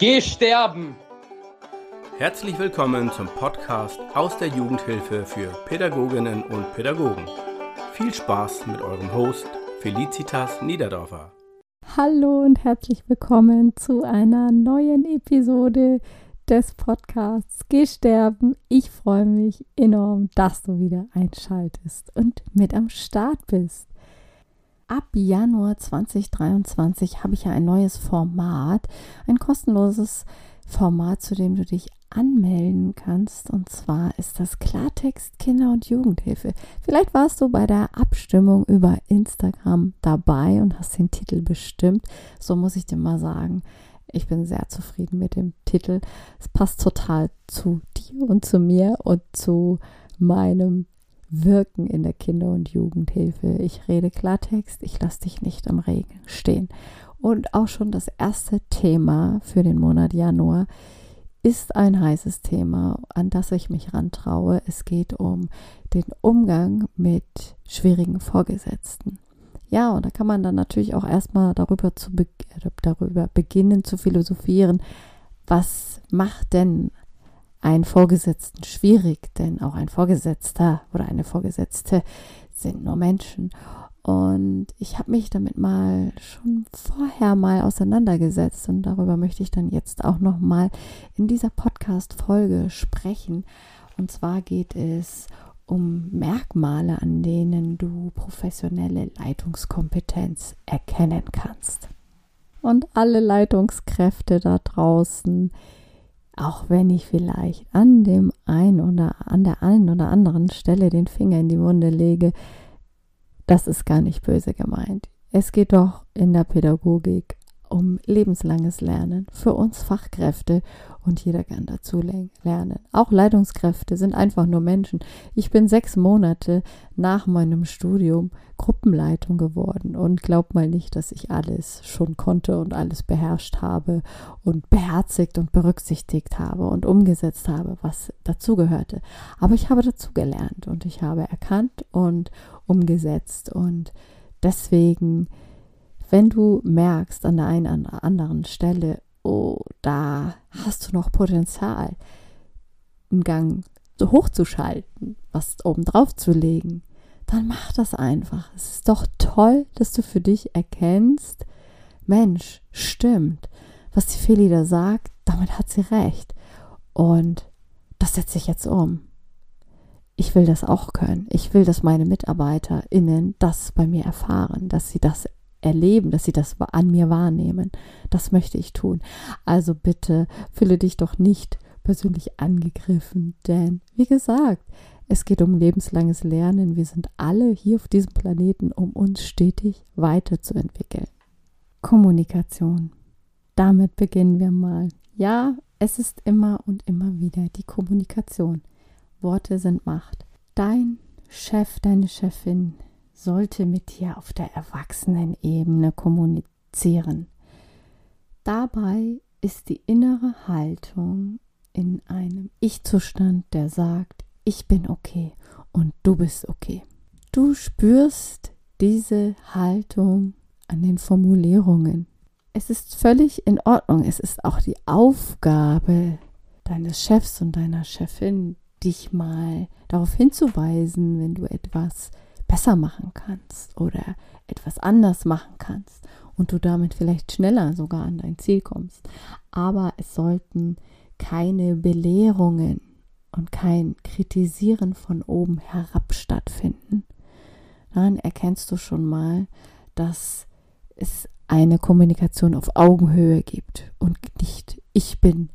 Geh sterben! Herzlich willkommen zum Podcast aus der Jugendhilfe für Pädagoginnen und Pädagogen. Viel Spaß mit eurem Host Felicitas Niederdorfer. Hallo und herzlich willkommen zu einer neuen Episode des Podcasts Geh sterben. Ich freue mich enorm, dass du wieder einschaltest und mit am Start bist. Ab Januar 2023 habe ich ja ein neues Format, ein kostenloses Format, zu dem du dich anmelden kannst. Und zwar ist das Klartext Kinder- und Jugendhilfe. Vielleicht warst du bei der Abstimmung über Instagram dabei und hast den Titel bestimmt. So muss ich dir mal sagen. Ich bin sehr zufrieden mit dem Titel. Es passt total zu dir und zu mir und zu meinem Wirken in der Kinder- und Jugendhilfe. Ich rede Klartext, ich lasse dich nicht am Regen stehen. Und auch schon das erste Thema für den Monat Januar ist ein heißes Thema, an das ich mich rantraue. Es geht um den Umgang mit schwierigen Vorgesetzten. Ja, und da kann man dann natürlich auch erstmal darüber, zu be äh, darüber beginnen zu philosophieren, was macht denn einen Vorgesetzten schwierig, denn auch ein Vorgesetzter oder eine Vorgesetzte sind nur Menschen. Und ich habe mich damit mal schon vorher mal auseinandergesetzt und darüber möchte ich dann jetzt auch noch mal in dieser Podcast Folge sprechen. Und zwar geht es um Merkmale, an denen du professionelle Leitungskompetenz erkennen kannst. Und alle Leitungskräfte da draußen, auch wenn ich vielleicht an dem einen oder an der einen oder anderen Stelle den Finger in die Wunde lege, das ist gar nicht böse gemeint. Es geht doch in der Pädagogik um lebenslanges Lernen für uns Fachkräfte und jeder kann dazu lernen. Auch Leitungskräfte sind einfach nur Menschen. Ich bin sechs Monate nach meinem Studium Gruppenleitung geworden und glaub mal nicht, dass ich alles schon konnte und alles beherrscht habe und beherzigt und berücksichtigt habe und umgesetzt habe, was dazugehörte. Aber ich habe dazu gelernt und ich habe erkannt und umgesetzt und deswegen wenn du merkst an der einen oder anderen Stelle, oh, da hast du noch Potenzial, einen Gang so hochzuschalten, was oben drauf zu legen, dann mach das einfach. Es ist doch toll, dass du für dich erkennst, Mensch, stimmt, was die Feli da sagt, damit hat sie recht. Und das setze ich jetzt um. Ich will das auch können. Ich will, dass meine MitarbeiterInnen das bei mir erfahren, dass sie das erleben, dass sie das an mir wahrnehmen. Das möchte ich tun. Also bitte fühle dich doch nicht persönlich angegriffen, denn wie gesagt, es geht um lebenslanges Lernen. Wir sind alle hier auf diesem Planeten, um uns stetig weiterzuentwickeln. Kommunikation. Damit beginnen wir mal. Ja, es ist immer und immer wieder die Kommunikation. Worte sind Macht. Dein Chef, deine Chefin, sollte mit dir auf der Erwachsenenebene kommunizieren. Dabei ist die innere Haltung in einem Ich-Zustand, der sagt, ich bin okay und du bist okay. Du spürst diese Haltung an den Formulierungen. Es ist völlig in Ordnung. Es ist auch die Aufgabe deines Chefs und deiner Chefin, dich mal darauf hinzuweisen, wenn du etwas besser machen kannst oder etwas anders machen kannst und du damit vielleicht schneller sogar an dein Ziel kommst. Aber es sollten keine Belehrungen und kein Kritisieren von oben herab stattfinden. Dann erkennst du schon mal, dass es eine Kommunikation auf Augenhöhe gibt und nicht ich bin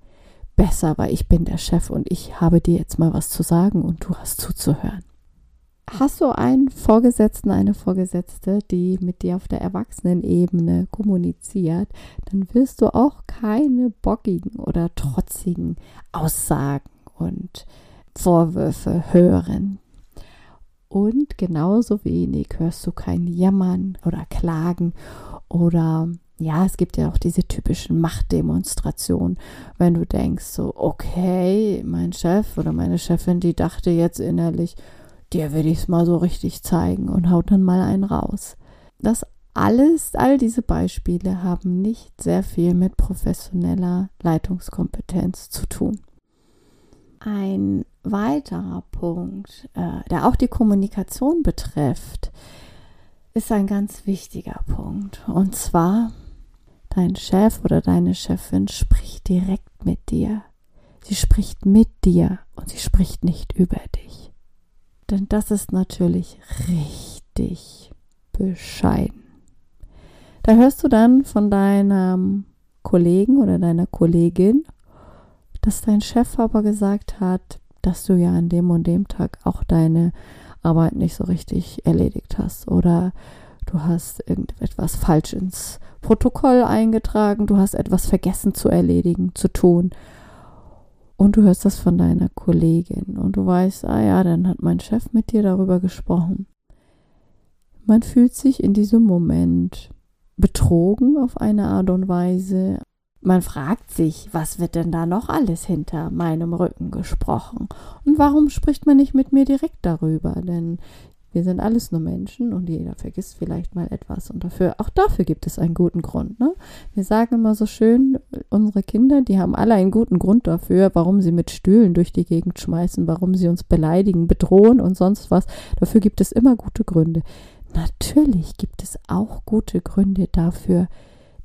besser, weil ich bin der Chef und ich habe dir jetzt mal was zu sagen und du hast zuzuhören. Hast du einen Vorgesetzten, eine Vorgesetzte, die mit dir auf der Erwachsenenebene kommuniziert, dann wirst du auch keine bockigen oder trotzigen Aussagen und Vorwürfe hören. Und genauso wenig hörst du kein Jammern oder Klagen oder ja, es gibt ja auch diese typischen Machtdemonstrationen, wenn du denkst so, okay, mein Chef oder meine Chefin, die dachte jetzt innerlich, dir will ich es mal so richtig zeigen und haut dann mal einen raus. Das alles, all diese Beispiele haben nicht sehr viel mit professioneller Leitungskompetenz zu tun. Ein weiterer Punkt, äh, der auch die Kommunikation betrifft, ist ein ganz wichtiger Punkt. Und zwar, dein Chef oder deine Chefin spricht direkt mit dir. Sie spricht mit dir und sie spricht nicht über dich. Denn das ist natürlich richtig bescheiden. Da hörst du dann von deinem Kollegen oder deiner Kollegin, dass dein Chef aber gesagt hat, dass du ja an dem und dem Tag auch deine Arbeit nicht so richtig erledigt hast oder du hast irgendetwas falsch ins Protokoll eingetragen, du hast etwas vergessen zu erledigen, zu tun. Und du hörst das von deiner Kollegin und du weißt, ah ja, dann hat mein Chef mit dir darüber gesprochen. Man fühlt sich in diesem Moment betrogen auf eine Art und Weise. Man fragt sich, was wird denn da noch alles hinter meinem Rücken gesprochen? Und warum spricht man nicht mit mir direkt darüber? Denn wir sind alles nur Menschen und jeder vergisst vielleicht mal etwas. Und dafür, auch dafür gibt es einen guten Grund. Ne? Wir sagen immer so schön, unsere Kinder, die haben alle einen guten Grund dafür, warum sie mit Stühlen durch die Gegend schmeißen, warum sie uns beleidigen, bedrohen und sonst was. Dafür gibt es immer gute Gründe. Natürlich gibt es auch gute Gründe dafür,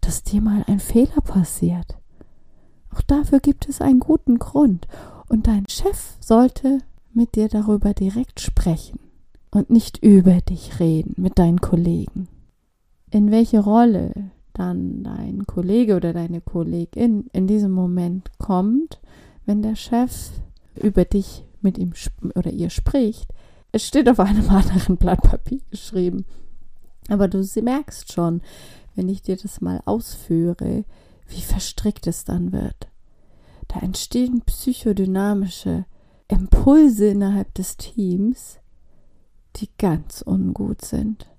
dass dir mal ein Fehler passiert. Auch dafür gibt es einen guten Grund. Und dein Chef sollte mit dir darüber direkt sprechen und nicht über dich reden mit deinen Kollegen. In welche Rolle dann dein Kollege oder deine Kollegin in diesem Moment kommt, wenn der Chef über dich mit ihm oder ihr spricht, es steht auf einem anderen Blatt Papier geschrieben. Aber du merkst schon, wenn ich dir das mal ausführe, wie verstrickt es dann wird. Da entstehen psychodynamische Impulse innerhalb des Teams, die ganz ungut sind.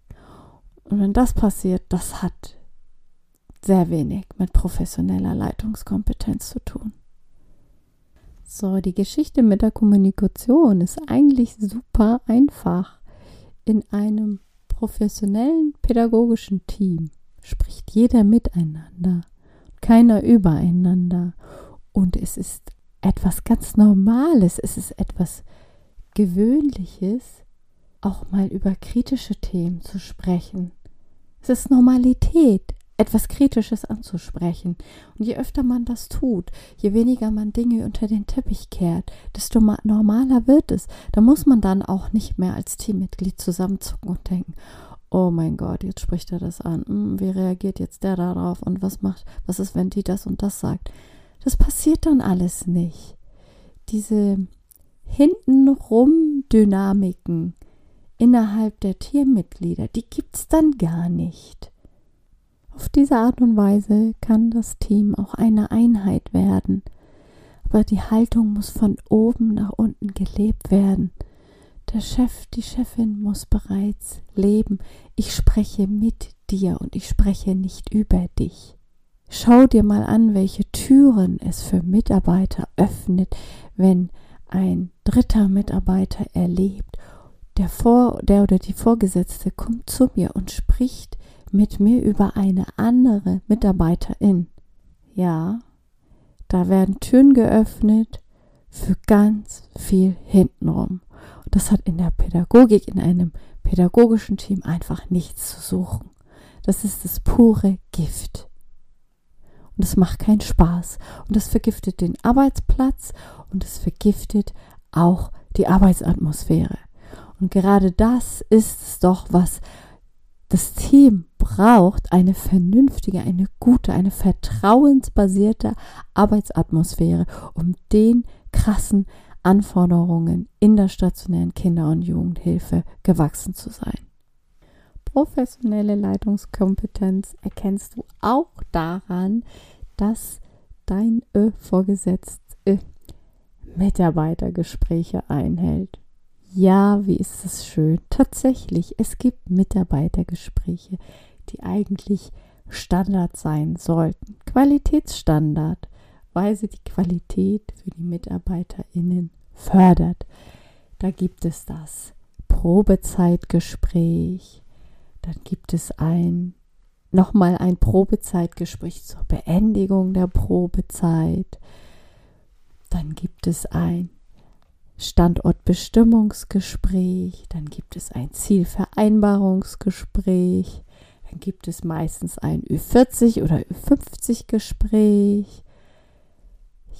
Und wenn das passiert, das hat sehr wenig mit professioneller Leitungskompetenz zu tun. So, die Geschichte mit der Kommunikation ist eigentlich super einfach. In einem professionellen pädagogischen Team spricht jeder miteinander, keiner übereinander. Und es ist etwas ganz Normales, es ist etwas Gewöhnliches, auch mal über kritische Themen zu sprechen. Es ist Normalität etwas Kritisches anzusprechen. Und je öfter man das tut, je weniger man Dinge unter den Teppich kehrt, desto normaler wird es. Da muss man dann auch nicht mehr als Teammitglied zusammenzucken und denken, oh mein Gott, jetzt spricht er das an. Hm, wie reagiert jetzt der darauf und was macht, was ist, wenn die das und das sagt? Das passiert dann alles nicht. Diese hintenrum Dynamiken innerhalb der Teammitglieder, die gibt's dann gar nicht. Auf diese Art und Weise kann das Team auch eine Einheit werden. Aber die Haltung muss von oben nach unten gelebt werden. Der Chef, die Chefin muss bereits leben. Ich spreche mit dir und ich spreche nicht über dich. Schau dir mal an, welche Türen es für Mitarbeiter öffnet, wenn ein dritter Mitarbeiter erlebt, der, Vor der oder die Vorgesetzte kommt zu mir und spricht mit mir über eine andere Mitarbeiterin. Ja, da werden Türen geöffnet für ganz viel hintenrum. Und das hat in der Pädagogik, in einem pädagogischen Team einfach nichts zu suchen. Das ist das pure Gift. Und es macht keinen Spaß. Und es vergiftet den Arbeitsplatz und es vergiftet auch die Arbeitsatmosphäre. Und gerade das ist es doch, was das Team braucht eine vernünftige, eine gute, eine vertrauensbasierte Arbeitsatmosphäre, um den krassen Anforderungen in der stationären Kinder- und Jugendhilfe gewachsen zu sein. Professionelle Leitungskompetenz erkennst du auch daran, dass dein Vorgesetzte Mitarbeitergespräche einhält. Ja, wie ist es schön. Tatsächlich, es gibt Mitarbeitergespräche, die eigentlich Standard sein sollten. Qualitätsstandard, weil sie die Qualität für die MitarbeiterInnen fördert. Da gibt es das Probezeitgespräch, dann gibt es ein nochmal ein Probezeitgespräch zur Beendigung der Probezeit. Dann gibt es ein Standortbestimmungsgespräch, dann gibt es ein Zielvereinbarungsgespräch, dann gibt es meistens ein Ü40 oder Ü50 Gespräch.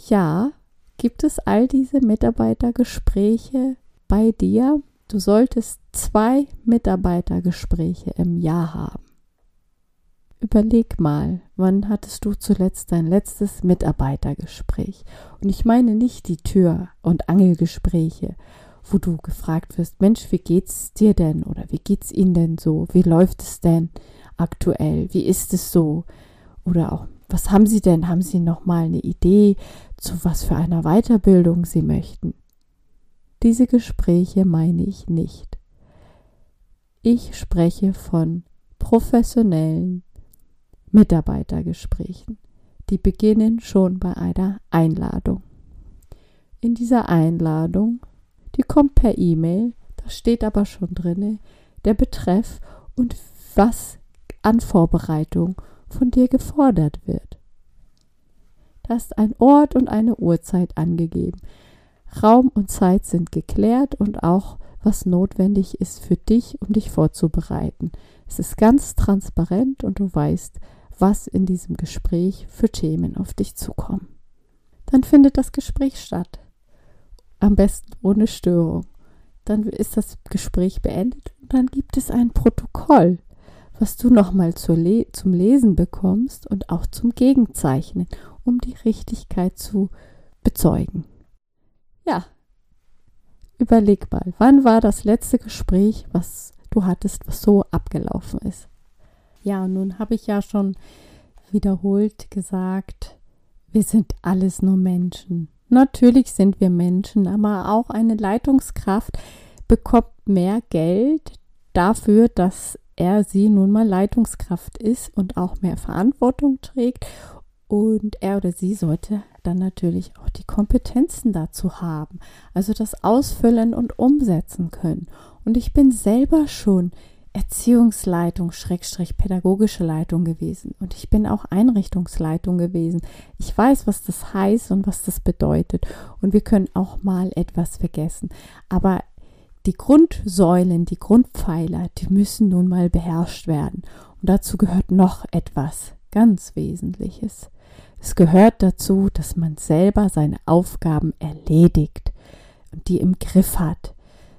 Ja, gibt es all diese Mitarbeitergespräche bei dir? Du solltest zwei Mitarbeitergespräche im Jahr haben. Überleg mal, wann hattest du zuletzt dein letztes Mitarbeitergespräch? Und ich meine nicht die Tür- und Angelgespräche, wo du gefragt wirst, Mensch, wie geht's dir denn oder wie geht's Ihnen denn so? Wie läuft es denn aktuell? Wie ist es so? Oder auch, was haben Sie denn? Haben Sie noch mal eine Idee, zu was für einer Weiterbildung Sie möchten? Diese Gespräche meine ich nicht. Ich spreche von professionellen Mitarbeitergesprächen. Die beginnen schon bei einer Einladung. In dieser Einladung, die kommt per E-Mail, da steht aber schon drin der Betreff und was an Vorbereitung von dir gefordert wird. Da ist ein Ort und eine Uhrzeit angegeben. Raum und Zeit sind geklärt und auch was notwendig ist für dich, um dich vorzubereiten. Es ist ganz transparent und du weißt, was in diesem Gespräch für Themen auf dich zukommen. Dann findet das Gespräch statt. Am besten ohne Störung. Dann ist das Gespräch beendet und dann gibt es ein Protokoll, was du nochmal Le zum Lesen bekommst und auch zum Gegenzeichnen, um die Richtigkeit zu bezeugen. Ja, überleg mal, wann war das letzte Gespräch, was du hattest, was so abgelaufen ist? Ja, nun habe ich ja schon wiederholt gesagt, wir sind alles nur Menschen. Natürlich sind wir Menschen, aber auch eine Leitungskraft bekommt mehr Geld dafür, dass er sie nun mal Leitungskraft ist und auch mehr Verantwortung trägt. Und er oder sie sollte dann natürlich auch die Kompetenzen dazu haben, also das ausfüllen und umsetzen können. Und ich bin selber schon Erziehungsleitung, Schrägstrich pädagogische Leitung gewesen. Und ich bin auch Einrichtungsleitung gewesen. Ich weiß, was das heißt und was das bedeutet. Und wir können auch mal etwas vergessen. Aber die Grundsäulen, die Grundpfeiler, die müssen nun mal beherrscht werden. Und dazu gehört noch etwas ganz Wesentliches. Es gehört dazu, dass man selber seine Aufgaben erledigt und die im Griff hat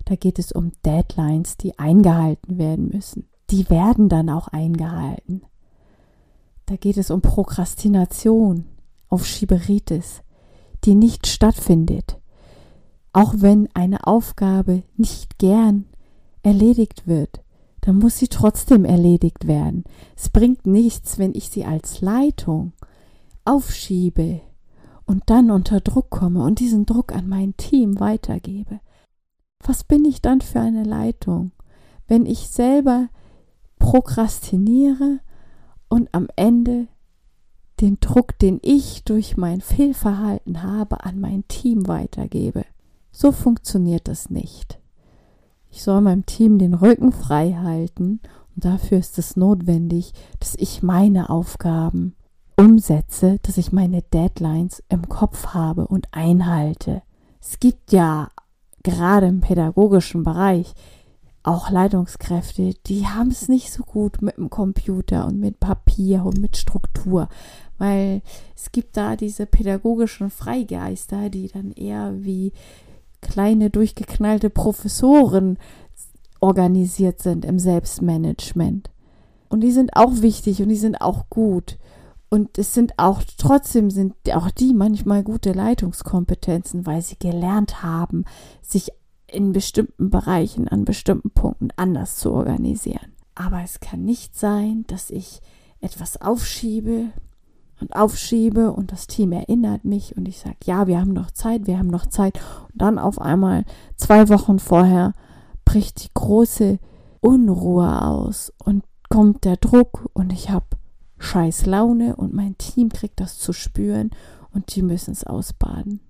da geht es um Deadlines, die eingehalten werden müssen. Die werden dann auch eingehalten. Da geht es um Prokrastination, auf Schieberitis, die nicht stattfindet. Auch wenn eine Aufgabe nicht gern erledigt wird, dann muss sie trotzdem erledigt werden. Es bringt nichts, wenn ich sie als Leitung aufschiebe und dann unter Druck komme und diesen Druck an mein Team weitergebe. Was bin ich dann für eine Leitung, wenn ich selber prokrastiniere und am Ende den Druck, den ich durch mein Fehlverhalten habe, an mein Team weitergebe? So funktioniert das nicht. Ich soll meinem Team den Rücken frei halten und dafür ist es notwendig, dass ich meine Aufgaben umsetze, dass ich meine Deadlines im Kopf habe und einhalte. Es gibt ja gerade im pädagogischen Bereich auch Leitungskräfte, die haben es nicht so gut mit dem Computer und mit Papier und mit Struktur, weil es gibt da diese pädagogischen Freigeister, die dann eher wie kleine durchgeknallte Professoren organisiert sind im Selbstmanagement. Und die sind auch wichtig und die sind auch gut. Und es sind auch, trotzdem sind auch die manchmal gute Leitungskompetenzen, weil sie gelernt haben, sich in bestimmten Bereichen, an bestimmten Punkten anders zu organisieren. Aber es kann nicht sein, dass ich etwas aufschiebe und aufschiebe und das Team erinnert mich und ich sage, ja, wir haben noch Zeit, wir haben noch Zeit. Und dann auf einmal zwei Wochen vorher bricht die große Unruhe aus und kommt der Druck und ich habe scheiß Laune und mein Team kriegt das zu spüren und die müssen es ausbaden.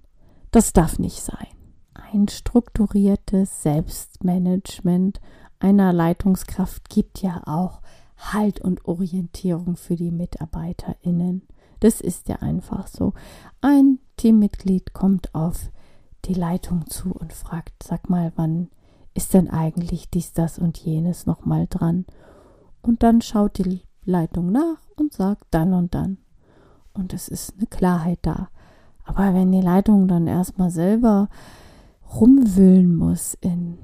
Das darf nicht sein. Ein strukturiertes Selbstmanagement einer Leitungskraft gibt ja auch Halt und Orientierung für die MitarbeiterInnen. Das ist ja einfach so. Ein Teammitglied kommt auf die Leitung zu und fragt, sag mal, wann ist denn eigentlich dies, das und jenes nochmal dran? Und dann schaut die Leitung nach und sagt dann und dann. Und es ist eine Klarheit da. Aber wenn die Leitung dann erstmal selber rumwühlen muss in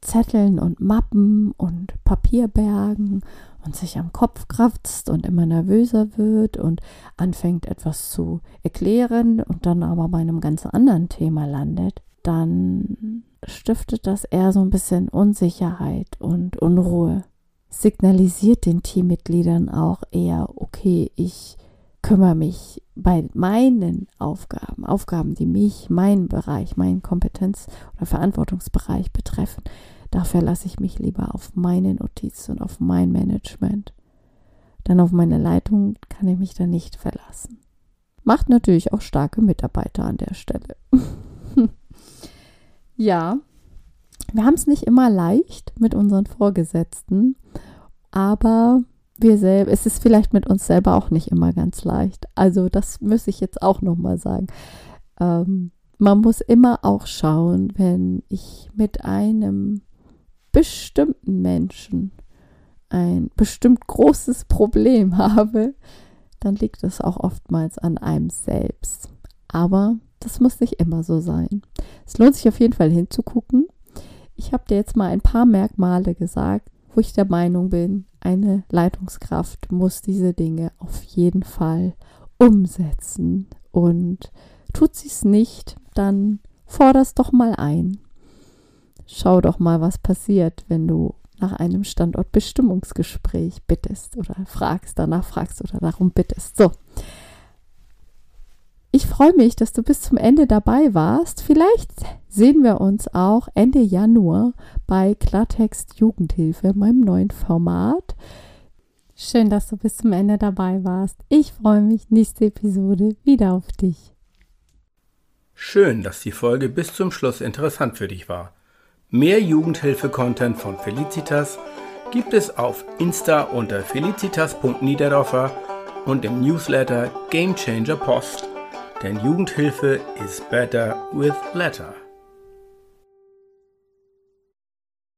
Zetteln und Mappen und Papierbergen und sich am Kopf kratzt und immer nervöser wird und anfängt etwas zu erklären und dann aber bei einem ganz anderen Thema landet, dann stiftet das eher so ein bisschen Unsicherheit und Unruhe. Signalisiert den Teammitgliedern auch eher, okay, ich kümmere mich bei meinen Aufgaben, Aufgaben, die mich, meinen Bereich, meinen Kompetenz- oder Verantwortungsbereich betreffen, da verlasse ich mich lieber auf meine Notizen und auf mein Management. Denn auf meine Leitung kann ich mich da nicht verlassen. Macht natürlich auch starke Mitarbeiter an der Stelle. ja, wir haben es nicht immer leicht mit unseren Vorgesetzten, aber wir selber, es ist vielleicht mit uns selber auch nicht immer ganz leicht. Also das muss ich jetzt auch nochmal sagen. Ähm, man muss immer auch schauen, wenn ich mit einem bestimmten Menschen ein bestimmt großes Problem habe, dann liegt es auch oftmals an einem selbst. Aber das muss nicht immer so sein. Es lohnt sich auf jeden Fall hinzugucken. Ich habe dir jetzt mal ein paar Merkmale gesagt, wo ich der Meinung bin, eine Leitungskraft muss diese Dinge auf jeden Fall umsetzen. Und tut sie es nicht, dann forderst doch mal ein. Schau doch mal, was passiert, wenn du nach einem Standortbestimmungsgespräch bittest oder fragst, danach fragst oder darum bittest. So. Ich freue mich, dass du bis zum Ende dabei warst. Vielleicht sehen wir uns auch Ende Januar bei Klartext Jugendhilfe, meinem neuen Format. Schön, dass du bis zum Ende dabei warst. Ich freue mich, nächste Episode wieder auf dich. Schön, dass die Folge bis zum Schluss interessant für dich war. Mehr Jugendhilfe-Content von Felicitas gibt es auf Insta unter felicitas.niederdorfer und im Newsletter Game Changer Post. Denn Jugendhilfe is better with letter.